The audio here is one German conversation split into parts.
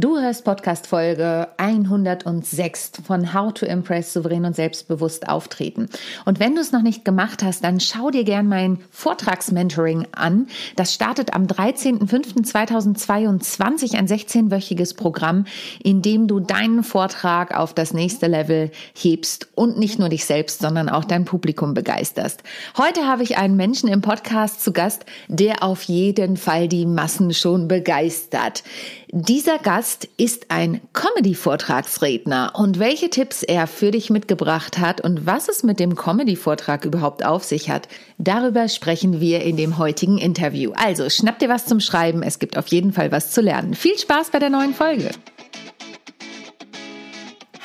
Du hörst Podcast Folge 106 von How to Impress souverän und selbstbewusst auftreten. Und wenn du es noch nicht gemacht hast, dann schau dir gern mein Vortragsmentoring an. Das startet am 13.05.2022 ein 16-wöchiges Programm, in dem du deinen Vortrag auf das nächste Level hebst und nicht nur dich selbst, sondern auch dein Publikum begeisterst. Heute habe ich einen Menschen im Podcast zu Gast, der auf jeden Fall die Massen schon begeistert. Dieser Gast ist ein Comedy-Vortragsredner und welche Tipps er für dich mitgebracht hat und was es mit dem Comedy-Vortrag überhaupt auf sich hat, darüber sprechen wir in dem heutigen Interview. Also schnapp dir was zum Schreiben, es gibt auf jeden Fall was zu lernen. Viel Spaß bei der neuen Folge.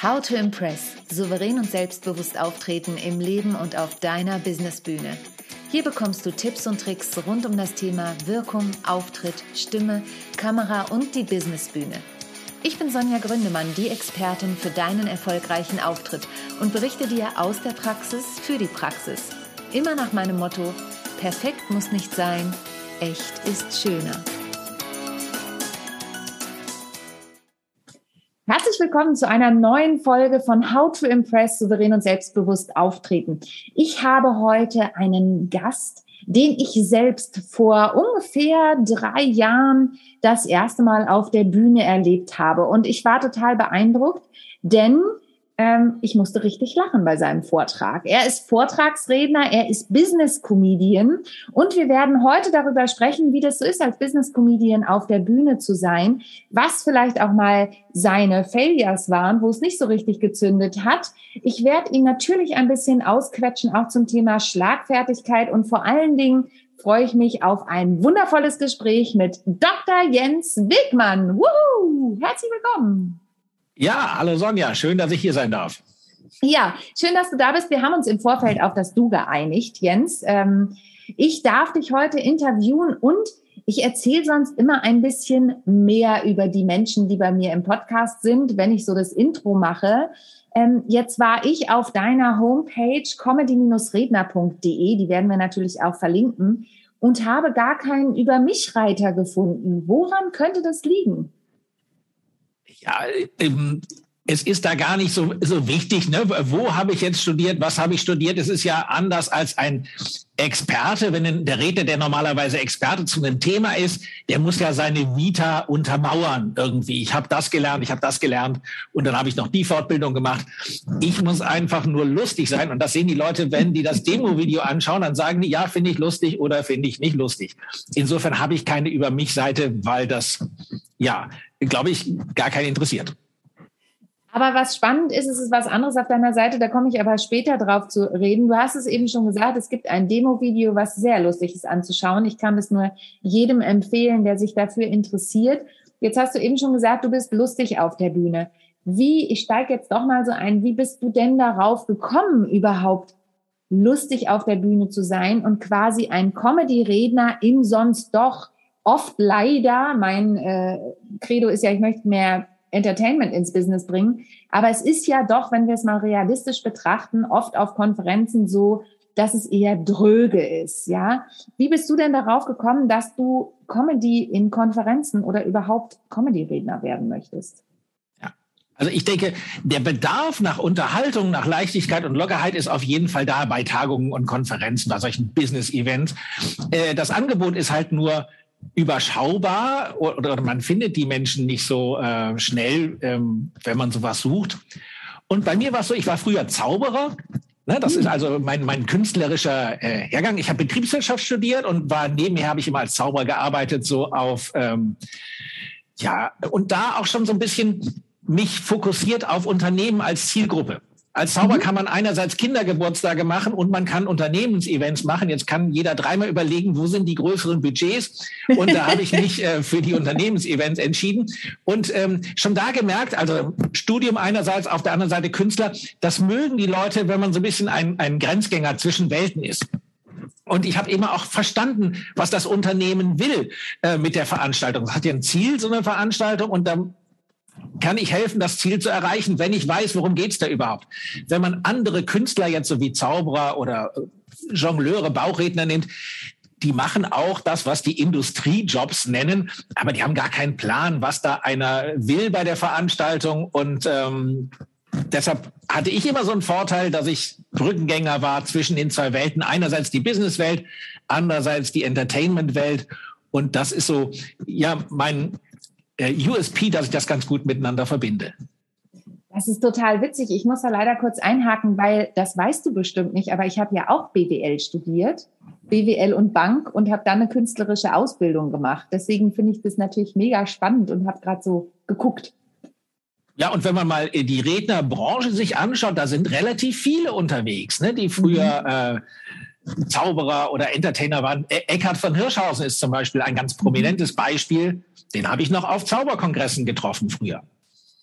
How to Impress. Souverän und selbstbewusst auftreten im Leben und auf deiner Businessbühne. Hier bekommst du Tipps und Tricks rund um das Thema Wirkung, Auftritt, Stimme, Kamera und die Businessbühne. Ich bin Sonja Gründemann, die Expertin für deinen erfolgreichen Auftritt und berichte dir aus der Praxis für die Praxis. Immer nach meinem Motto, perfekt muss nicht sein, echt ist schöner. Herzlich willkommen zu einer neuen Folge von How to Impress souverän und selbstbewusst auftreten. Ich habe heute einen Gast, den ich selbst vor ungefähr drei Jahren das erste Mal auf der Bühne erlebt habe. Und ich war total beeindruckt, denn ähm, ich musste richtig lachen bei seinem Vortrag. Er ist Vortragsredner, er ist Business Comedian und wir werden heute darüber sprechen, wie das so ist, als Business Comedian auf der Bühne zu sein, was vielleicht auch mal seine Failures waren, wo es nicht so richtig gezündet hat. Ich werde ihn natürlich ein bisschen ausquetschen, auch zum Thema Schlagfertigkeit und vor allen Dingen freue ich mich auf ein wundervolles Gespräch mit Dr. Jens Wegmann. Woohoo! Herzlich willkommen. Ja, hallo Sonja, schön, dass ich hier sein darf. Ja, schön, dass du da bist. Wir haben uns im Vorfeld auf das Du geeinigt, Jens. Ähm, ich darf dich heute interviewen und ich erzähle sonst immer ein bisschen mehr über die Menschen, die bei mir im Podcast sind, wenn ich so das Intro mache. Ähm, jetzt war ich auf deiner Homepage comedy-redner.de, die werden wir natürlich auch verlinken, und habe gar keinen Über mich Reiter gefunden. Woran könnte das liegen? Ja, ähm, es ist da gar nicht so, so wichtig, ne? wo habe ich jetzt studiert, was habe ich studiert. Es ist ja anders als ein Experte, wenn der Redner, der normalerweise Experte zu einem Thema ist, der muss ja seine Vita untermauern irgendwie. Ich habe das gelernt, ich habe das gelernt und dann habe ich noch die Fortbildung gemacht. Ich muss einfach nur lustig sein und das sehen die Leute, wenn die das Demo-Video anschauen, dann sagen die, ja, finde ich lustig oder finde ich nicht lustig. Insofern habe ich keine über mich Seite, weil das, ja, glaube ich, gar keinen interessiert. Aber was spannend ist, ist es was anderes auf deiner Seite, da komme ich aber später drauf zu reden. Du hast es eben schon gesagt, es gibt ein Demo-Video, was sehr lustig ist anzuschauen. Ich kann es nur jedem empfehlen, der sich dafür interessiert. Jetzt hast du eben schon gesagt, du bist lustig auf der Bühne. Wie, ich steige jetzt doch mal so ein, wie bist du denn darauf gekommen, überhaupt lustig auf der Bühne zu sein und quasi ein Comedy-Redner im sonst doch oft leider, mein äh, Credo ist ja, ich möchte mehr Entertainment ins Business bringen. Aber es ist ja doch, wenn wir es mal realistisch betrachten, oft auf Konferenzen so, dass es eher dröge ist, ja. Wie bist du denn darauf gekommen, dass du Comedy in Konferenzen oder überhaupt Comedy-Redner werden möchtest? Ja, Also ich denke, der Bedarf nach Unterhaltung, nach Leichtigkeit und Lockerheit ist auf jeden Fall da bei Tagungen und Konferenzen, bei solchen Business-Events. Äh, das Angebot ist halt nur überschaubar oder man findet die Menschen nicht so äh, schnell, ähm, wenn man sowas sucht. Und bei mir war es so, ich war früher Zauberer. Ne, das ist also mein, mein künstlerischer äh, Hergang. Ich habe Betriebswirtschaft studiert und war nebenher habe ich immer als Zauberer gearbeitet, so auf ähm, ja und da auch schon so ein bisschen mich fokussiert auf Unternehmen als Zielgruppe. Als Zauber mhm. kann man einerseits Kindergeburtstage machen und man kann Unternehmensevents machen. Jetzt kann jeder dreimal überlegen, wo sind die größeren Budgets. Und da habe ich mich äh, für die Unternehmensevents entschieden. Und ähm, schon da gemerkt, also Studium einerseits, auf der anderen Seite Künstler, das mögen die Leute, wenn man so ein bisschen ein, ein Grenzgänger zwischen Welten ist. Und ich habe immer auch verstanden, was das Unternehmen will äh, mit der Veranstaltung. Es hat ja ein Ziel, so eine Veranstaltung, und da kann ich helfen, das Ziel zu erreichen, wenn ich weiß, worum geht's da überhaupt. Wenn man andere Künstler jetzt so wie Zauberer oder äh, Jongleure, Bauchredner nimmt, die machen auch das, was die Industriejobs nennen, aber die haben gar keinen Plan, was da einer will bei der Veranstaltung und ähm, deshalb hatte ich immer so einen Vorteil, dass ich Brückengänger war zwischen den zwei Welten. Einerseits die Businesswelt, andererseits die Entertainment-Welt. Und das ist so, ja, mein USP, dass ich das ganz gut miteinander verbinde. Das ist total witzig. Ich muss da leider kurz einhaken, weil das weißt du bestimmt nicht, aber ich habe ja auch BWL studiert, BWL und Bank und habe dann eine künstlerische Ausbildung gemacht. Deswegen finde ich das natürlich mega spannend und habe gerade so geguckt. Ja, und wenn man mal die Rednerbranche sich anschaut, da sind relativ viele unterwegs, ne, die früher mhm. äh, Zauberer oder Entertainer waren. E Eckhard von Hirschhausen ist zum Beispiel ein ganz prominentes mhm. Beispiel. Den habe ich noch auf Zauberkongressen getroffen früher.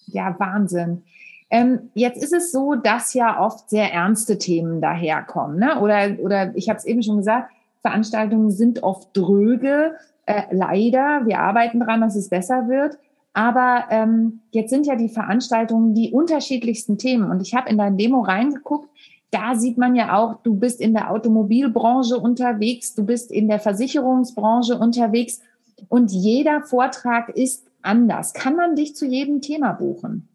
Ja, Wahnsinn. Ähm, jetzt ist es so, dass ja oft sehr ernste Themen daherkommen. Ne? Oder, oder ich habe es eben schon gesagt, Veranstaltungen sind oft dröge. Äh, leider, wir arbeiten daran, dass es besser wird. Aber ähm, jetzt sind ja die Veranstaltungen die unterschiedlichsten Themen. Und ich habe in dein Demo reingeguckt. Da sieht man ja auch, du bist in der Automobilbranche unterwegs, du bist in der Versicherungsbranche unterwegs und jeder Vortrag ist anders. Kann man dich zu jedem Thema buchen?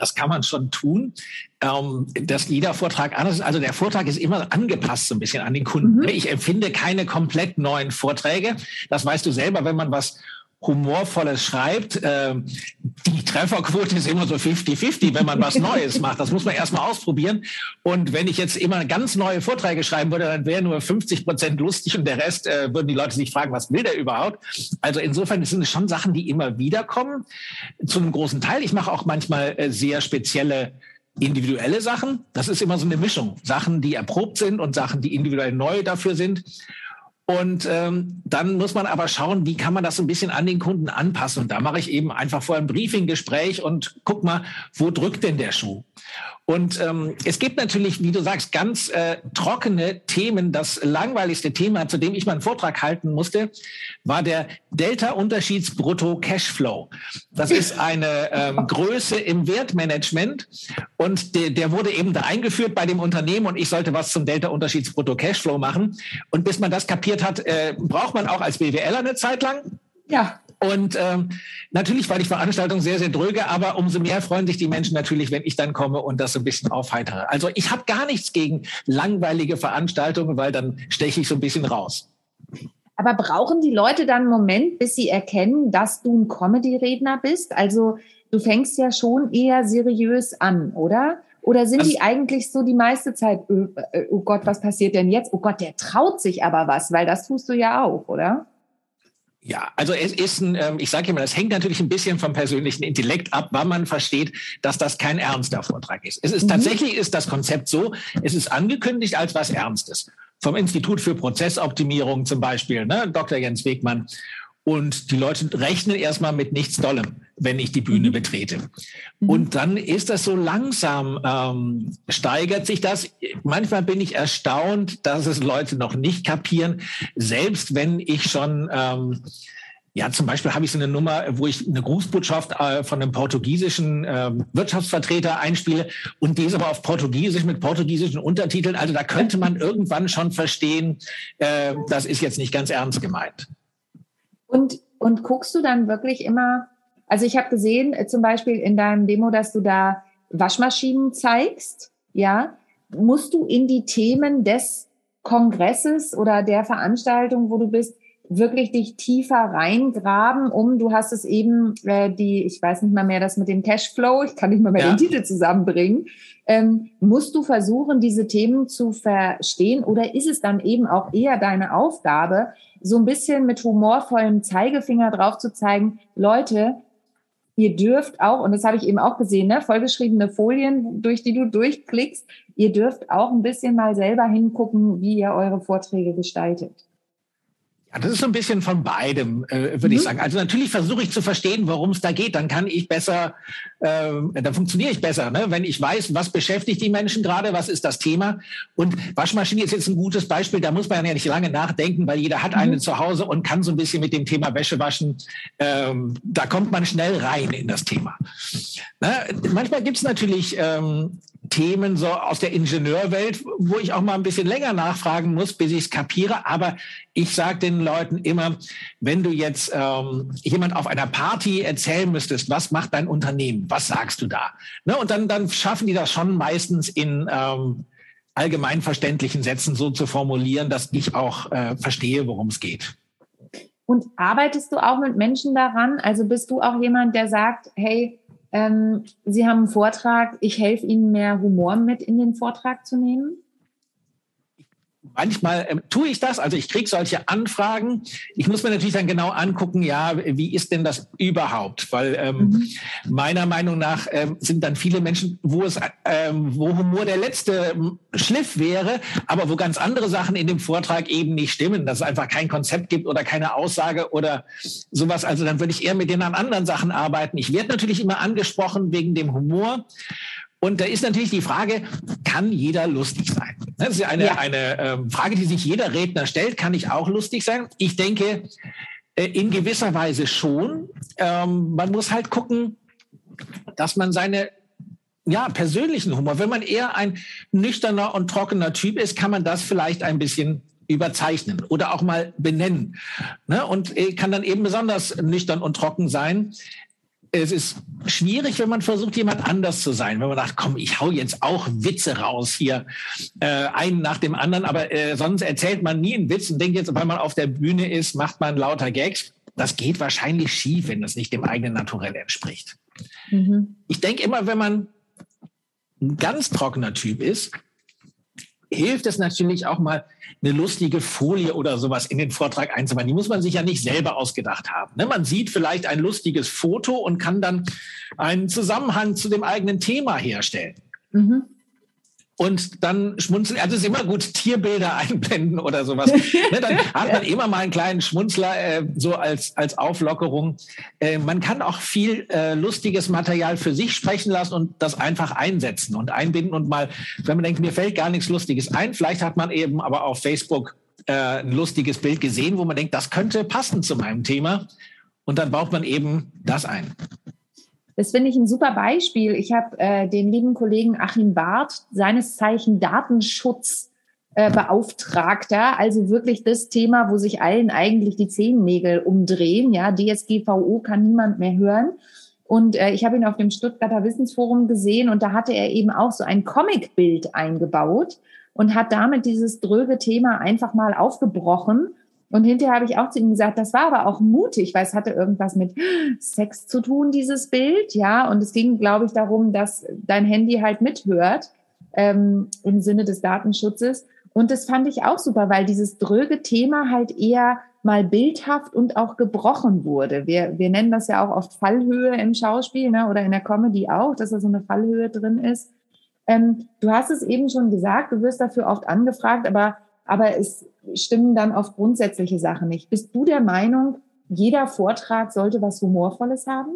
Das kann man schon tun, ähm, dass jeder Vortrag anders ist. Also der Vortrag ist immer angepasst so ein bisschen an den Kunden. Mhm. Ich empfinde keine komplett neuen Vorträge. Das weißt du selber, wenn man was Humorvolles schreibt. Äh, die Trefferquote ist immer so 50-50, wenn man was Neues macht. Das muss man erstmal ausprobieren. Und wenn ich jetzt immer ganz neue Vorträge schreiben würde, dann wäre nur 50 Prozent lustig und der Rest äh, würden die Leute sich fragen, was will der überhaupt? Also insofern sind es schon Sachen, die immer wieder kommen. Zu einem großen Teil. Ich mache auch manchmal äh, sehr spezielle individuelle Sachen. Das ist immer so eine Mischung. Sachen, die erprobt sind und Sachen, die individuell neu dafür sind. Und ähm, dann muss man aber schauen, wie kann man das so ein bisschen an den Kunden anpassen. Und da mache ich eben einfach vor einem Briefinggespräch und guck mal, wo drückt denn der Schuh? Und ähm, es gibt natürlich, wie du sagst, ganz äh, trockene Themen. Das langweiligste Thema, zu dem ich meinen Vortrag halten musste, war der Delta-Unterschieds-Brutto-Cashflow. Das ist eine ähm, Größe im Wertmanagement und der, der wurde eben da eingeführt bei dem Unternehmen und ich sollte was zum Delta-Unterschieds-Brutto-Cashflow machen. Und bis man das kapiert hat, äh, braucht man auch als BWLer eine Zeit lang. Ja. Und ähm, natürlich war die Veranstaltung sehr, sehr dröge, aber umso mehr freuen sich die Menschen natürlich, wenn ich dann komme und das so ein bisschen aufheitere. Also ich habe gar nichts gegen langweilige Veranstaltungen, weil dann steche ich so ein bisschen raus. Aber brauchen die Leute dann einen Moment, bis sie erkennen, dass du ein Comedy-Redner bist? Also du fängst ja schon eher seriös an, oder? Oder sind also, die eigentlich so die meiste Zeit, oh, oh Gott, was passiert denn jetzt? Oh Gott, der traut sich aber was, weil das tust du ja auch, oder? Ja, also es ist ein, ähm, ich sage immer, das hängt natürlich ein bisschen vom persönlichen Intellekt ab, wann man versteht, dass das kein ernster Vortrag ist. Es ist mhm. tatsächlich ist das Konzept so, es ist angekündigt als was Ernstes. Vom Institut für Prozessoptimierung zum Beispiel, ne, Dr. Jens Wegmann. Und die Leute rechnen erstmal mit nichts Dollem, wenn ich die Bühne mhm. betrete. Mhm. Und dann ist das so langsam, ähm, steigert sich das. Manchmal bin ich erstaunt, dass es Leute noch nicht kapieren, selbst wenn ich schon ähm, ja, zum Beispiel habe ich so eine Nummer, wo ich eine Grußbotschaft äh, von einem portugiesischen äh, Wirtschaftsvertreter einspiele und die ist aber auf Portugiesisch mit portugiesischen Untertiteln. Also da könnte man irgendwann schon verstehen, äh, das ist jetzt nicht ganz ernst gemeint. Und, und guckst du dann wirklich immer, also ich habe gesehen, äh, zum Beispiel in deinem Demo, dass du da Waschmaschinen zeigst, ja, musst du in die Themen des Kongresses oder der Veranstaltung, wo du bist, wirklich dich tiefer reingraben, um, du hast es eben, äh, die, ich weiß nicht mal mehr, das mit dem Cashflow, ich kann nicht mal mehr ja. den Titel zusammenbringen, ähm, musst du versuchen, diese Themen zu verstehen oder ist es dann eben auch eher deine Aufgabe, so ein bisschen mit humorvollem Zeigefinger drauf zu zeigen, Leute, ihr dürft auch, und das habe ich eben auch gesehen, ne, vollgeschriebene Folien, durch die du durchklickst, ihr dürft auch ein bisschen mal selber hingucken, wie ihr eure Vorträge gestaltet. Ja, das ist so ein bisschen von beidem, äh, würde mhm. ich sagen. Also natürlich versuche ich zu verstehen, worum es da geht. Dann kann ich besser, äh, dann funktioniere ich besser, ne? wenn ich weiß, was beschäftigt die Menschen gerade, was ist das Thema. Und Waschmaschine ist jetzt ein gutes Beispiel. Da muss man ja nicht lange nachdenken, weil jeder hat mhm. eine zu Hause und kann so ein bisschen mit dem Thema Wäsche waschen. Ähm, da kommt man schnell rein in das Thema. Ne? Manchmal gibt es natürlich ähm, Themen so aus der Ingenieurwelt, wo ich auch mal ein bisschen länger nachfragen muss, bis ich es kapiere. Aber ich sage den Leuten immer, wenn du jetzt ähm, jemand auf einer Party erzählen müsstest, was macht dein Unternehmen, was sagst du da? Ne? Und dann, dann schaffen die das schon meistens in ähm, allgemeinverständlichen Sätzen so zu formulieren, dass ich auch äh, verstehe, worum es geht. Und arbeitest du auch mit Menschen daran? Also bist du auch jemand, der sagt, hey, ähm, Sie haben einen Vortrag, ich helfe Ihnen mehr Humor mit in den Vortrag zu nehmen? Manchmal ähm, tue ich das, also ich kriege solche Anfragen. Ich muss mir natürlich dann genau angucken, ja, wie ist denn das überhaupt? Weil ähm, mhm. meiner Meinung nach ähm, sind dann viele Menschen, wo es, ähm, wo Humor der letzte ähm, Schliff wäre, aber wo ganz andere Sachen in dem Vortrag eben nicht stimmen, dass es einfach kein Konzept gibt oder keine Aussage oder sowas. Also dann würde ich eher mit denen an anderen Sachen arbeiten. Ich werde natürlich immer angesprochen wegen dem Humor. Und da ist natürlich die Frage, kann jeder lustig sein? Das ist eine, ja. eine ähm, Frage, die sich jeder Redner stellt. Kann ich auch lustig sein? Ich denke, äh, in gewisser Weise schon. Ähm, man muss halt gucken, dass man seine ja, persönlichen Humor, wenn man eher ein nüchterner und trockener Typ ist, kann man das vielleicht ein bisschen überzeichnen oder auch mal benennen. Ne? Und äh, kann dann eben besonders nüchtern und trocken sein es ist schwierig, wenn man versucht, jemand anders zu sein. Wenn man sagt, komm, ich hau jetzt auch Witze raus hier, äh, einen nach dem anderen, aber äh, sonst erzählt man nie einen Witz und denkt jetzt, weil man auf der Bühne ist, macht man lauter Gags. Das geht wahrscheinlich schief, wenn das nicht dem eigenen Naturell entspricht. Mhm. Ich denke immer, wenn man ein ganz trockener Typ ist, hilft es natürlich auch mal, eine lustige Folie oder sowas in den Vortrag einzubauen. Die muss man sich ja nicht selber ausgedacht haben. Ne? Man sieht vielleicht ein lustiges Foto und kann dann einen Zusammenhang zu dem eigenen Thema herstellen. Mhm und dann schmunzeln. Also es ist immer gut, Tierbilder einblenden oder sowas. ne, dann hat man immer mal einen kleinen Schmunzler äh, so als, als Auflockerung. Äh, man kann auch viel äh, lustiges Material für sich sprechen lassen und das einfach einsetzen und einbinden und mal, wenn man denkt, mir fällt gar nichts Lustiges ein, vielleicht hat man eben aber auf Facebook äh, ein lustiges Bild gesehen, wo man denkt, das könnte passen zu meinem Thema. Und dann baut man eben das ein. Das finde ich ein super Beispiel. Ich habe äh, den lieben Kollegen Achim Barth, seines Zeichen Datenschutzbeauftragter, äh, also wirklich das Thema, wo sich allen eigentlich die Zehennägel umdrehen. Ja, DSGVO kann niemand mehr hören. Und äh, ich habe ihn auf dem Stuttgarter Wissensforum gesehen und da hatte er eben auch so ein Comicbild eingebaut und hat damit dieses dröge Thema einfach mal aufgebrochen und hinterher habe ich auch zu ihm gesagt, das war aber auch mutig, weil es hatte irgendwas mit Sex zu tun, dieses Bild, ja. Und es ging, glaube ich, darum, dass dein Handy halt mithört ähm, im Sinne des Datenschutzes. Und das fand ich auch super, weil dieses dröge Thema halt eher mal bildhaft und auch gebrochen wurde. Wir, wir nennen das ja auch oft Fallhöhe im Schauspiel ne, oder in der Comedy auch, dass da so eine Fallhöhe drin ist. Ähm, du hast es eben schon gesagt, du wirst dafür oft angefragt, aber aber es stimmen dann auf grundsätzliche Sachen nicht. Bist du der Meinung, jeder Vortrag sollte was Humorvolles haben?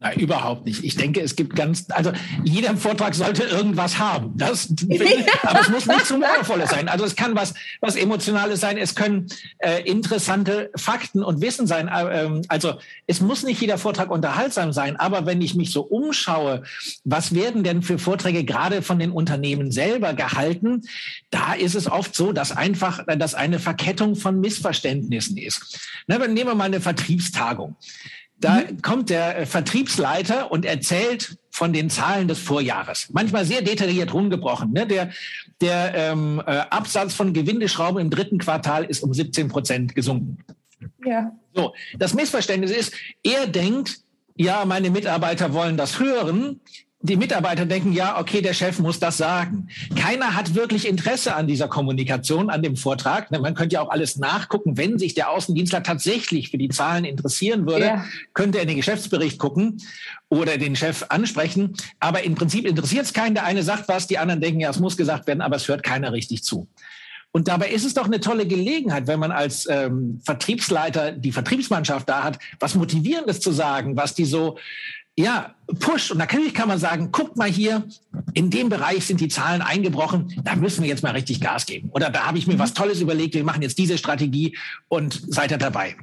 Nein, überhaupt nicht. Ich denke, es gibt ganz, also jeder Vortrag sollte irgendwas haben. Das, aber es muss nichts Humorvolles sein. Also es kann was, was Emotionales sein. Es können äh, interessante Fakten und Wissen sein. Äh, ähm, also es muss nicht jeder Vortrag unterhaltsam sein. Aber wenn ich mich so umschaue, was werden denn für Vorträge gerade von den Unternehmen selber gehalten? Da ist es oft so, dass einfach, dass eine Verkettung von Missverständnissen ist. Na, nehmen wir mal eine Vertriebstagung. Da mhm. kommt der äh, Vertriebsleiter und erzählt von den Zahlen des Vorjahres. Manchmal sehr detailliert rumgebrochen. Ne? Der, der ähm, äh, Absatz von Gewindeschrauben im dritten Quartal ist um 17 Prozent gesunken. Ja. So, das Missverständnis ist, er denkt, ja, meine Mitarbeiter wollen das hören die Mitarbeiter denken, ja, okay, der Chef muss das sagen. Keiner hat wirklich Interesse an dieser Kommunikation, an dem Vortrag. Man könnte ja auch alles nachgucken. Wenn sich der Außendienstler tatsächlich für die Zahlen interessieren würde, ja. könnte er in den Geschäftsbericht gucken oder den Chef ansprechen. Aber im Prinzip interessiert es keinen. Der eine sagt was, die anderen denken, ja, es muss gesagt werden, aber es hört keiner richtig zu. Und dabei ist es doch eine tolle Gelegenheit, wenn man als ähm, Vertriebsleiter die Vertriebsmannschaft da hat, was Motivierendes zu sagen, was die so ja, Push. Und natürlich kann man sagen, guckt mal hier, in dem Bereich sind die Zahlen eingebrochen, da müssen wir jetzt mal richtig Gas geben. Oder da habe ich mir was Tolles überlegt, wir machen jetzt diese Strategie und seid ihr dabei.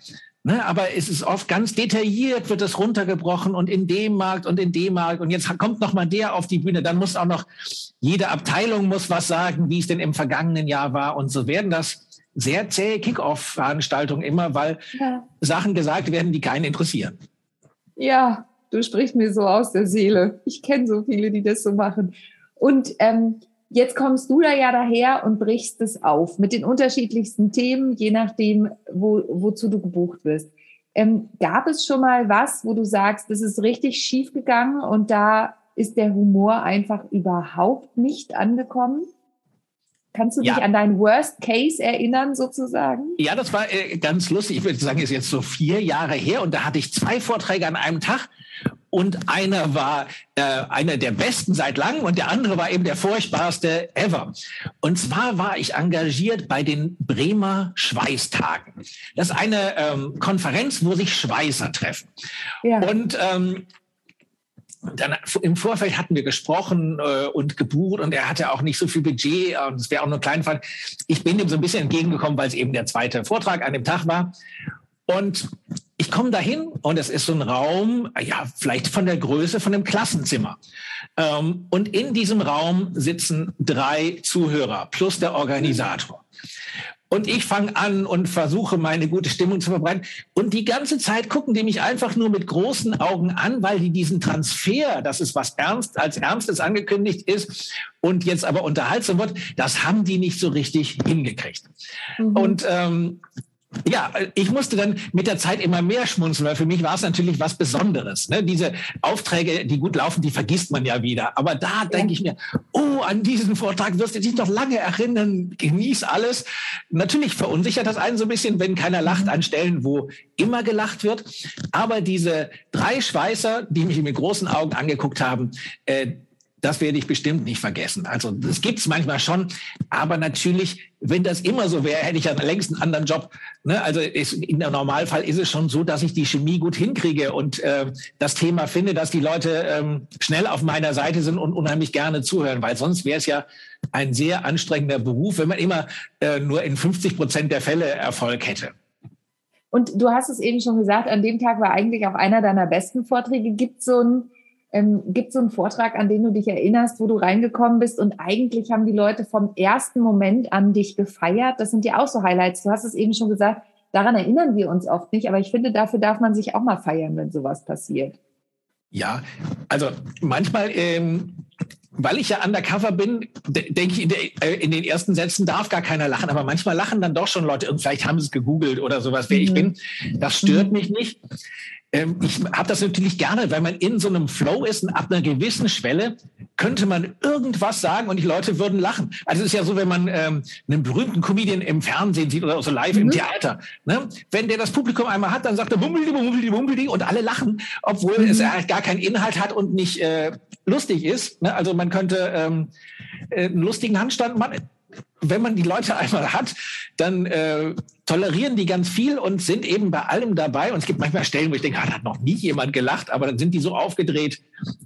Ne, aber es ist oft ganz detailliert, wird es runtergebrochen und in dem Markt und in dem Markt und jetzt kommt noch mal der auf die Bühne, dann muss auch noch jede Abteilung muss was sagen, wie es denn im vergangenen Jahr war und so werden das sehr zähe Kick-Off-Veranstaltungen immer, weil ja. Sachen gesagt werden, die keinen interessieren. Ja, du sprichst mir so aus der Seele. Ich kenne so viele, die das so machen. Und ähm, Jetzt kommst du da ja daher und brichst es auf mit den unterschiedlichsten Themen, je nachdem, wo, wozu du gebucht wirst. Ähm, gab es schon mal was, wo du sagst, das ist richtig schief gegangen und da ist der Humor einfach überhaupt nicht angekommen? Kannst du dich an deinen Worst Case erinnern, sozusagen? Ja, das war äh, ganz lustig. Ich würde sagen, ist jetzt so vier Jahre her und da hatte ich zwei Vorträge an einem Tag und einer war äh, einer der besten seit langem und der andere war eben der furchtbarste ever. Und zwar war ich engagiert bei den Bremer Schweißtagen. Das ist eine ähm, Konferenz, wo sich Schweißer treffen. Ja. Und ähm, dann im Vorfeld hatten wir gesprochen äh, und gebucht und er hatte auch nicht so viel Budget und es wäre auch nur ein Fall. Ich bin ihm so ein bisschen entgegengekommen, weil es eben der zweite Vortrag an dem Tag war. Und ich komme dahin und es ist so ein Raum, ja, vielleicht von der Größe von einem Klassenzimmer. Ähm, und in diesem Raum sitzen drei Zuhörer plus der Organisator. Und ich fange an und versuche, meine gute Stimmung zu verbreiten. Und die ganze Zeit gucken die mich einfach nur mit großen Augen an, weil die diesen Transfer, dass es was ernst, als Ernstes angekündigt ist und jetzt aber unterhaltsam wird, das haben die nicht so richtig hingekriegt. Mhm. Und ähm, ja, ich musste dann mit der Zeit immer mehr schmunzeln, weil für mich war es natürlich was Besonderes. Ne? Diese Aufträge, die gut laufen, die vergisst man ja wieder. Aber da denke ich mir, oh, an diesen Vortrag wirst du dich noch lange erinnern, genieß alles. Natürlich verunsichert das einen so ein bisschen, wenn keiner lacht an Stellen, wo immer gelacht wird. Aber diese drei Schweißer, die mich mit großen Augen angeguckt haben, äh, das werde ich bestimmt nicht vergessen. Also das gibt's manchmal schon, aber natürlich, wenn das immer so wäre, hätte ich ja längst einen anderen Job. Ne? Also ist, in der Normalfall ist es schon so, dass ich die Chemie gut hinkriege und äh, das Thema finde, dass die Leute ähm, schnell auf meiner Seite sind und unheimlich gerne zuhören, weil sonst wäre es ja ein sehr anstrengender Beruf, wenn man immer äh, nur in 50 Prozent der Fälle Erfolg hätte. Und du hast es eben schon gesagt, an dem Tag war eigentlich auch einer deiner besten Vorträge. Gibt so ein ähm, Gibt es so einen Vortrag, an den du dich erinnerst, wo du reingekommen bist und eigentlich haben die Leute vom ersten Moment an dich gefeiert? Das sind ja auch so Highlights. Du hast es eben schon gesagt, daran erinnern wir uns oft nicht, aber ich finde, dafür darf man sich auch mal feiern, wenn sowas passiert. Ja, also manchmal, ähm, weil ich ja undercover bin, denke ich, in, der, äh, in, den ersten Sätzen darf gar keiner lachen, aber manchmal lachen dann doch schon Leute und vielleicht haben sie es gegoogelt oder sowas, wer mhm. ich bin. Das stört mhm. mich nicht. Ähm, ich habe das natürlich gerne, weil man in so einem Flow ist und ab einer gewissen Schwelle könnte man irgendwas sagen und die Leute würden lachen. Also es ist ja so, wenn man ähm, einen berühmten Comedian im Fernsehen sieht oder so live mhm. im Theater. Ne? Wenn der das Publikum einmal hat, dann sagt er bumbeldi, bumbeldi, bumbeldi und alle lachen, obwohl mhm. es gar keinen Inhalt hat und nicht äh, lustig ist. Ne? Also man könnte ähm, äh, einen lustigen Handstand machen wenn man die Leute einmal hat, dann äh, tolerieren die ganz viel und sind eben bei allem dabei. Und es gibt manchmal Stellen, wo ich denke, ah, da hat noch nie jemand gelacht, aber dann sind die so aufgedreht,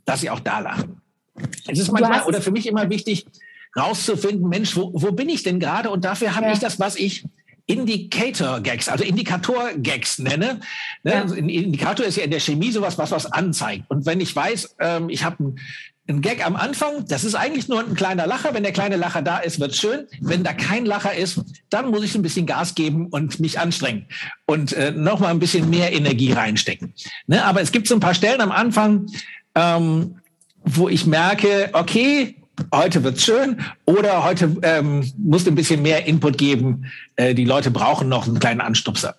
dass sie auch da lachen. Es ist manchmal oder für mich immer wichtig, rauszufinden, Mensch, wo, wo bin ich denn gerade? Und dafür habe ja. ich das, was ich Indicator-Gags, also Indikator-Gags nenne. Ne? Ja. Ein Indikator ist ja in der Chemie sowas, was was anzeigt. Und wenn ich weiß, ähm, ich habe ein ein Gag am Anfang, das ist eigentlich nur ein kleiner Lacher. Wenn der kleine Lacher da ist, wird schön. Wenn da kein Lacher ist, dann muss ich ein bisschen Gas geben und mich anstrengen und äh, noch mal ein bisschen mehr Energie reinstecken. Ne? Aber es gibt so ein paar Stellen am Anfang, ähm, wo ich merke, okay, heute wird's schön oder heute ähm, musst du ein bisschen mehr Input geben. Äh, die Leute brauchen noch einen kleinen Anstupser.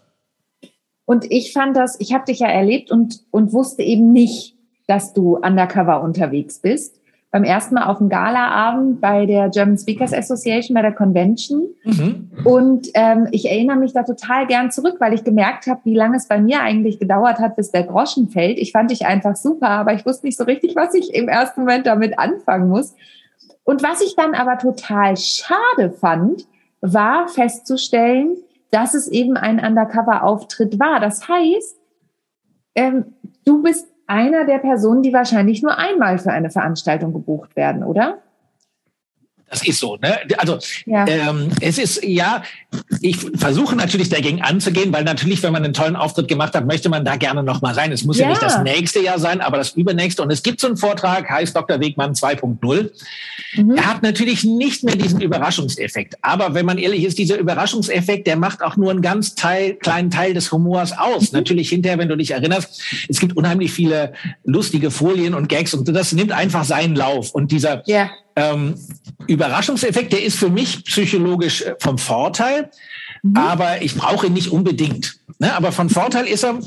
Und ich fand das, ich habe dich ja erlebt und, und wusste eben nicht, dass du undercover unterwegs bist. Beim ersten Mal auf dem Galaabend bei der German Speakers Association, bei der Convention. Mhm. Und ähm, ich erinnere mich da total gern zurück, weil ich gemerkt habe, wie lange es bei mir eigentlich gedauert hat, bis der Groschen fällt. Ich fand dich einfach super, aber ich wusste nicht so richtig, was ich im ersten Moment damit anfangen muss. Und was ich dann aber total schade fand, war festzustellen, dass es eben ein Undercover-Auftritt war. Das heißt, ähm, du bist einer der Personen, die wahrscheinlich nur einmal für eine Veranstaltung gebucht werden, oder? Das ist so. Ne? Also ja. ähm, es ist ja, ich versuche natürlich dagegen anzugehen, weil natürlich, wenn man einen tollen Auftritt gemacht hat, möchte man da gerne noch mal sein. Es muss ja. ja nicht das nächste Jahr sein, aber das übernächste. Und es gibt so einen Vortrag, heißt Dr. Wegmann 2.0. Mhm. Er hat natürlich nicht mehr diesen Überraschungseffekt. Aber wenn man ehrlich ist, dieser Überraschungseffekt, der macht auch nur einen ganz Teil, kleinen Teil des Humors aus. Mhm. Natürlich hinterher, wenn du dich erinnerst, es gibt unheimlich viele lustige Folien und Gags und das nimmt einfach seinen Lauf. Und dieser ja. Ähm, Überraschungseffekt, der ist für mich psychologisch äh, vom Vorteil, mhm. aber ich brauche ihn nicht unbedingt. Ne? Aber von Vorteil ist er,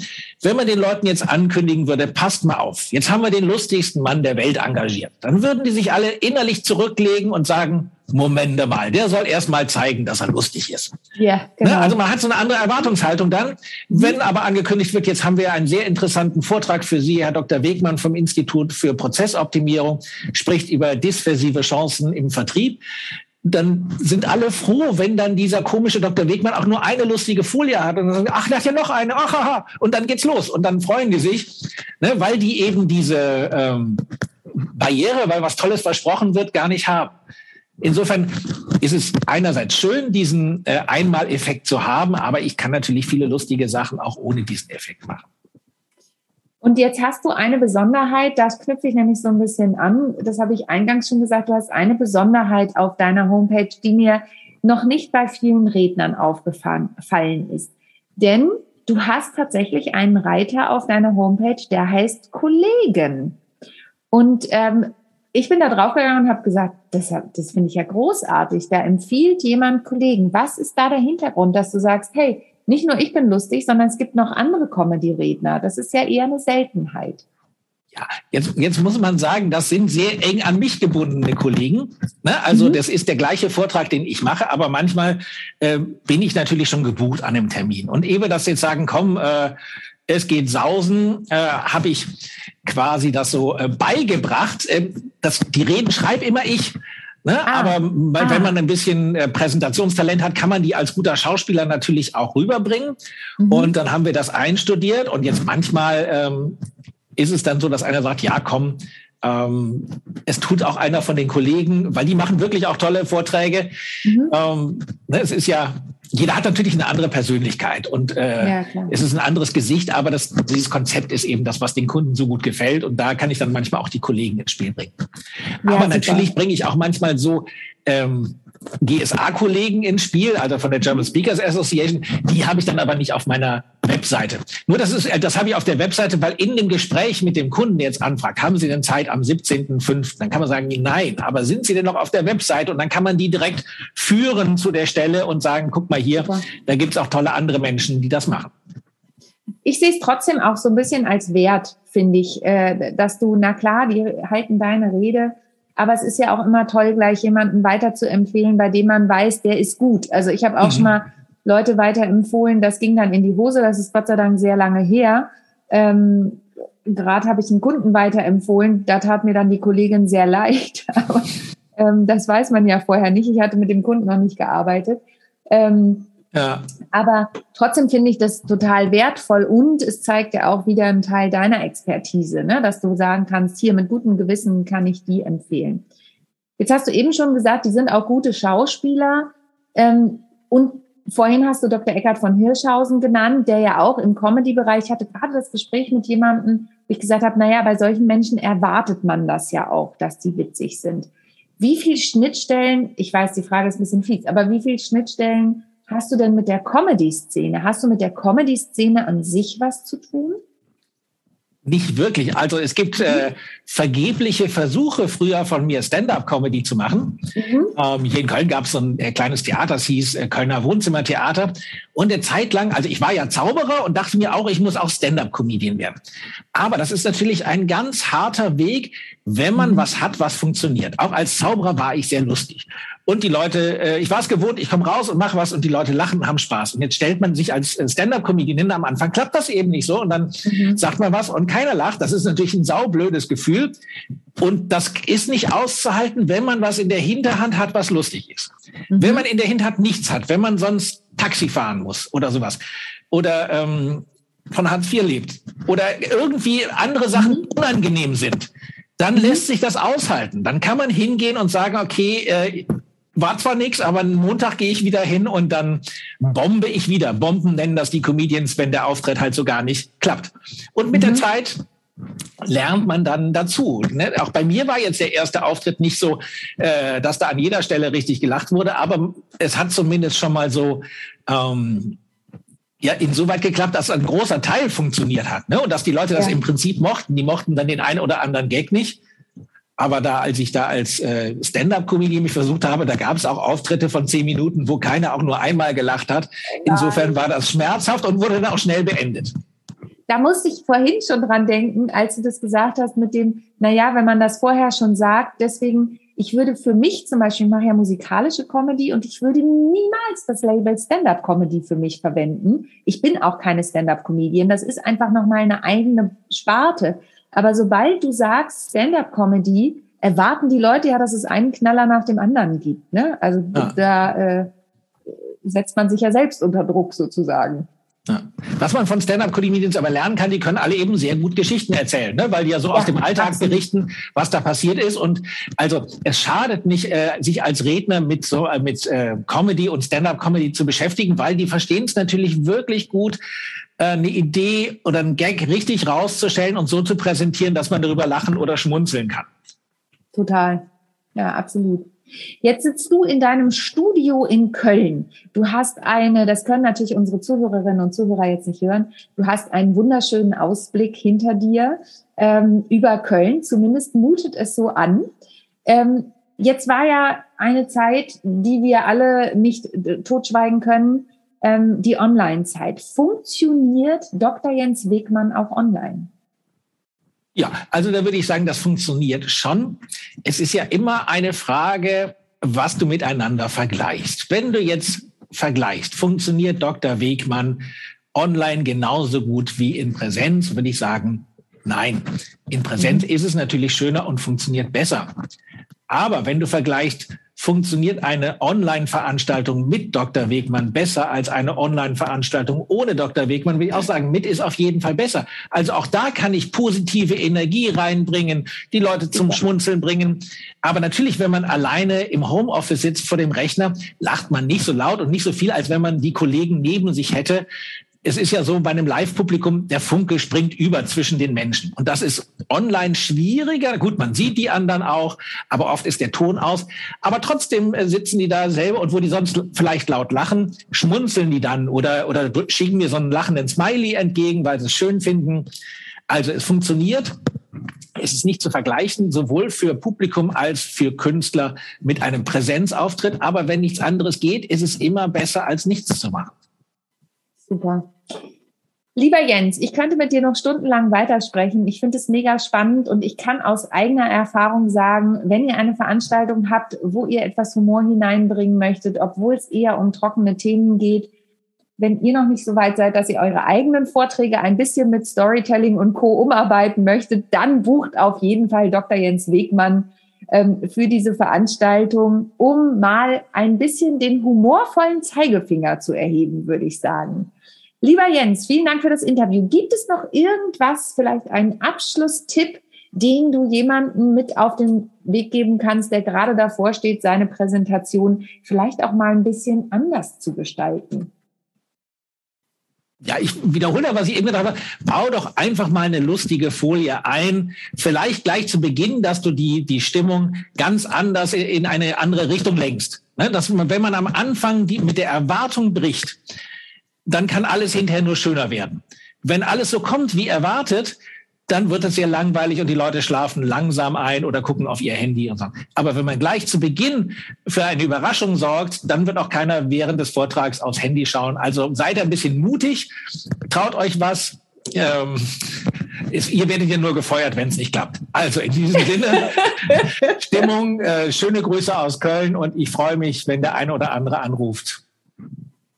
wenn man den Leuten jetzt ankündigen würde, passt mal auf, jetzt haben wir den lustigsten Mann der Welt engagiert, dann würden die sich alle innerlich zurücklegen und sagen, Moment mal, der soll erst mal zeigen, dass er lustig ist. Ja, ne? genau. Also man hat so eine andere Erwartungshaltung dann. Wenn aber angekündigt wird, jetzt haben wir einen sehr interessanten Vortrag für Sie, Herr Dr. Wegmann vom Institut für Prozessoptimierung, spricht über disversive Chancen im Vertrieb dann sind alle froh, wenn dann dieser komische Dr. Wegmann auch nur eine lustige Folie hat und dann sagen, ach, da ist ja noch eine, ach, aha, und dann geht's los und dann freuen die sich, ne, weil die eben diese ähm, Barriere, weil was Tolles versprochen wird, gar nicht haben. Insofern ist es einerseits schön, diesen äh, Einmaleffekt zu haben, aber ich kann natürlich viele lustige Sachen auch ohne diesen Effekt machen. Und jetzt hast du eine Besonderheit, das knüpfe ich nämlich so ein bisschen an. Das habe ich eingangs schon gesagt. Du hast eine Besonderheit auf deiner Homepage, die mir noch nicht bei vielen Rednern aufgefallen ist. Denn du hast tatsächlich einen Reiter auf deiner Homepage, der heißt Kollegen. Und ähm, ich bin da draufgegangen und habe gesagt, das, das finde ich ja großartig. Da empfiehlt jemand Kollegen. Was ist da der Hintergrund, dass du sagst, hey, nicht nur ich bin lustig, sondern es gibt noch andere Comedy-Redner. Das ist ja eher eine Seltenheit. Ja, jetzt, jetzt muss man sagen, das sind sehr eng an mich gebundene Kollegen. Ne? Also mhm. das ist der gleiche Vortrag, den ich mache, aber manchmal äh, bin ich natürlich schon gebucht an dem Termin. Und ehe wir das jetzt sagen, komm, äh, es geht sausen, äh, habe ich quasi das so äh, beigebracht. Äh, das, die Reden schreibe immer ich. Ne? Ah, Aber ah. wenn man ein bisschen äh, Präsentationstalent hat, kann man die als guter Schauspieler natürlich auch rüberbringen. Mhm. Und dann haben wir das einstudiert. Und jetzt manchmal ähm, ist es dann so, dass einer sagt, ja, komm, ähm, es tut auch einer von den Kollegen, weil die machen wirklich auch tolle Vorträge. Mhm. Ähm, ne, es ist ja jeder hat natürlich eine andere Persönlichkeit und äh, ja, es ist ein anderes Gesicht, aber das, dieses Konzept ist eben das, was den Kunden so gut gefällt und da kann ich dann manchmal auch die Kollegen ins Spiel bringen. Ja, aber natürlich bringe ich auch manchmal so ähm, GSA-Kollegen ins Spiel, also von der German Speakers Association. Die habe ich dann aber nicht auf meiner Webseite. Nur das ist, das habe ich auf der Webseite, weil in dem Gespräch mit dem Kunden jetzt anfragt, haben Sie denn Zeit am 17.05.? Dann kann man sagen, nein, aber sind Sie denn noch auf der Webseite? Und dann kann man die direkt führen zu der Stelle und sagen, guck mal hier, da gibt es auch tolle andere Menschen, die das machen. Ich sehe es trotzdem auch so ein bisschen als Wert, finde ich, äh, dass du, na klar, die halten deine Rede, aber es ist ja auch immer toll, gleich jemanden weiter zu empfehlen, bei dem man weiß, der ist gut. Also ich habe auch mhm. schon mal Leute weiterempfohlen, das ging dann in die Hose, das ist Gott sei Dank sehr lange her. Ähm, Gerade habe ich einen Kunden weiterempfohlen, da tat mir dann die Kollegin sehr leicht. Aber ähm, das weiß man ja vorher nicht. Ich hatte mit dem Kunden noch nicht gearbeitet. Ähm, ja. Aber trotzdem finde ich das total wertvoll und es zeigt ja auch wieder einen Teil deiner Expertise, ne? dass du sagen kannst, hier mit gutem Gewissen kann ich die empfehlen. Jetzt hast du eben schon gesagt, die sind auch gute Schauspieler. Ähm, und vorhin hast du Dr. Eckhard von Hirschhausen genannt, der ja auch im Comedy-Bereich hatte gerade das Gespräch mit jemandem, wo ich gesagt habe, naja, bei solchen Menschen erwartet man das ja auch, dass die witzig sind. Wie viel Schnittstellen, ich weiß, die Frage ist ein bisschen fies, aber wie viel Schnittstellen hast du denn mit der Comedy-Szene? Hast du mit der Comedy-Szene an sich was zu tun? Nicht wirklich. Also es gibt äh, vergebliche Versuche früher von mir Stand-up-Comedy zu machen. Mhm. Ähm, hier in Köln gab es so ein äh, kleines Theater, das hieß äh, Kölner Wohnzimmertheater. Und eine Zeit lang, also ich war ja Zauberer und dachte mir auch, ich muss auch Stand-up-Comedian werden. Aber das ist natürlich ein ganz harter Weg, wenn man mhm. was hat, was funktioniert. Auch als Zauberer war ich sehr lustig. Und die Leute, äh, ich war es gewohnt, ich komme raus und mache was und die Leute lachen und haben Spaß. Und jetzt stellt man sich als äh, Stand-up-Comedian hin, am Anfang klappt das eben nicht so und dann mhm. sagt man was und keiner lacht. Das ist natürlich ein saublödes Gefühl. Und das ist nicht auszuhalten, wenn man was in der Hinterhand hat, was lustig ist. Mhm. Wenn man in der Hinterhand nichts hat, wenn man sonst Taxi fahren muss oder sowas. Oder ähm, von Hartz IV lebt. Oder irgendwie andere Sachen mhm. unangenehm sind dann mhm. lässt sich das aushalten. Dann kann man hingehen und sagen, okay, äh, war zwar nichts, aber Montag gehe ich wieder hin und dann bombe ich wieder. Bomben nennen das die Comedians, wenn der Auftritt halt so gar nicht klappt. Und mit mhm. der Zeit lernt man dann dazu. Ne? Auch bei mir war jetzt der erste Auftritt nicht so, äh, dass da an jeder Stelle richtig gelacht wurde, aber es hat zumindest schon mal so ähm, ja insoweit geklappt, dass ein großer Teil funktioniert hat ne? und dass die Leute das ja. im Prinzip mochten. Die mochten dann den einen oder anderen Gag nicht. Aber da, als ich da als äh, Stand-up-Comedian mich versucht habe, da gab es auch Auftritte von zehn Minuten, wo keiner auch nur einmal gelacht hat. Insofern war das schmerzhaft und wurde dann auch schnell beendet. Da musste ich vorhin schon dran denken, als du das gesagt hast mit dem, na ja, wenn man das vorher schon sagt, deswegen, ich würde für mich zum Beispiel, ich mache ja musikalische Comedy und ich würde niemals das Label Stand-up-Comedy für mich verwenden. Ich bin auch keine Stand-up-Comedian. Das ist einfach nochmal eine eigene Sparte. Aber sobald du sagst Stand-up-Comedy, erwarten die Leute ja, dass es einen Knaller nach dem anderen gibt. Ne? Also ja. da äh, setzt man sich ja selbst unter Druck sozusagen. Ja. Was man von Stand-up-Comedians aber lernen kann, die können alle eben sehr gut Geschichten erzählen, ne? weil die ja so ja, aus dem Alltag berichten, was da passiert ist. Und also es schadet nicht, äh, sich als Redner mit so äh, mit äh, Comedy und Stand-up-Comedy zu beschäftigen, weil die verstehen es natürlich wirklich gut, äh, eine Idee oder einen Gag richtig rauszustellen und so zu präsentieren, dass man darüber lachen oder schmunzeln kann. Total. Ja, absolut. Jetzt sitzt du in deinem Studio in Köln. Du hast eine, das können natürlich unsere Zuhörerinnen und Zuhörer jetzt nicht hören, du hast einen wunderschönen Ausblick hinter dir ähm, über Köln. Zumindest mutet es so an. Ähm, jetzt war ja eine Zeit, die wir alle nicht äh, totschweigen können, ähm, die Online-Zeit. Funktioniert Dr. Jens Wegmann auch online? Ja, also da würde ich sagen, das funktioniert schon. Es ist ja immer eine Frage, was du miteinander vergleichst. Wenn du jetzt vergleichst, funktioniert Dr. Wegmann online genauso gut wie in Präsenz, würde ich sagen, nein. In Präsenz mhm. ist es natürlich schöner und funktioniert besser. Aber wenn du vergleichst, funktioniert eine Online-Veranstaltung mit Dr. Wegmann besser als eine Online-Veranstaltung ohne Dr. Wegmann, will ich auch sagen, mit ist auf jeden Fall besser. Also auch da kann ich positive Energie reinbringen, die Leute zum Schmunzeln bringen. Aber natürlich, wenn man alleine im Homeoffice sitzt vor dem Rechner, lacht man nicht so laut und nicht so viel, als wenn man die Kollegen neben sich hätte es ist ja so bei einem Live-Publikum, der Funke springt über zwischen den Menschen. Und das ist online schwieriger. Gut, man sieht die anderen auch, aber oft ist der Ton aus. Aber trotzdem äh, sitzen die da selber und wo die sonst vielleicht laut lachen, schmunzeln die dann oder, oder schicken mir so einen lachenden Smiley entgegen, weil sie es schön finden. Also es funktioniert. Es ist nicht zu vergleichen, sowohl für Publikum als für Künstler mit einem Präsenzauftritt. Aber wenn nichts anderes geht, ist es immer besser, als nichts zu machen. Super. Lieber Jens, ich könnte mit dir noch stundenlang weitersprechen. Ich finde es mega spannend und ich kann aus eigener Erfahrung sagen, wenn ihr eine Veranstaltung habt, wo ihr etwas Humor hineinbringen möchtet, obwohl es eher um trockene Themen geht, wenn ihr noch nicht so weit seid, dass ihr eure eigenen Vorträge ein bisschen mit Storytelling und Co. umarbeiten möchtet, dann bucht auf jeden Fall Dr. Jens Wegmann ähm, für diese Veranstaltung, um mal ein bisschen den humorvollen Zeigefinger zu erheben, würde ich sagen. Lieber Jens, vielen Dank für das Interview. Gibt es noch irgendwas, vielleicht einen Abschlusstipp, den du jemandem mit auf den Weg geben kannst, der gerade davor steht, seine Präsentation vielleicht auch mal ein bisschen anders zu gestalten? Ja, ich wiederhole, was ich eben gesagt habe. Bau doch einfach mal eine lustige Folie ein. Vielleicht gleich zu Beginn, dass du die, die Stimmung ganz anders in eine andere Richtung lenkst. Ne, dass man, wenn man am Anfang die, mit der Erwartung bricht, dann kann alles hinterher nur schöner werden. Wenn alles so kommt wie erwartet, dann wird es sehr langweilig und die Leute schlafen langsam ein oder gucken auf ihr Handy und so. Aber wenn man gleich zu Beginn für eine Überraschung sorgt, dann wird auch keiner während des Vortrags aufs Handy schauen. Also seid ein bisschen mutig, traut euch was. Ähm, ist, ihr werdet ja nur gefeuert, wenn es nicht klappt. Also in diesem Sinne, Stimmung, äh, schöne Grüße aus Köln und ich freue mich, wenn der eine oder andere anruft.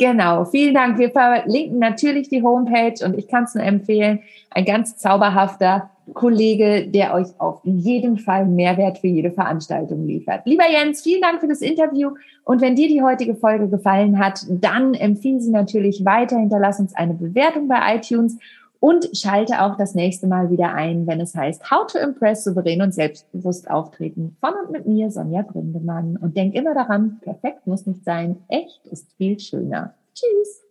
Genau, vielen Dank. Wir verlinken natürlich die Homepage und ich kann es nur empfehlen. Ein ganz zauberhafter Kollege, der euch auf jeden Fall Mehrwert für jede Veranstaltung liefert. Lieber Jens, vielen Dank für das Interview. Und wenn dir die heutige Folge gefallen hat, dann empfehle sie natürlich weiter. Hinterlass uns eine Bewertung bei iTunes Und schalte auch das nächste Mal wieder ein, wenn es heißt How to Impress souverän und selbstbewusst auftreten. Von und mit mir, Sonja Gründemann. Und denk immer daran, perfekt muss nicht sein. Echt ist viel schöner. Tschüss.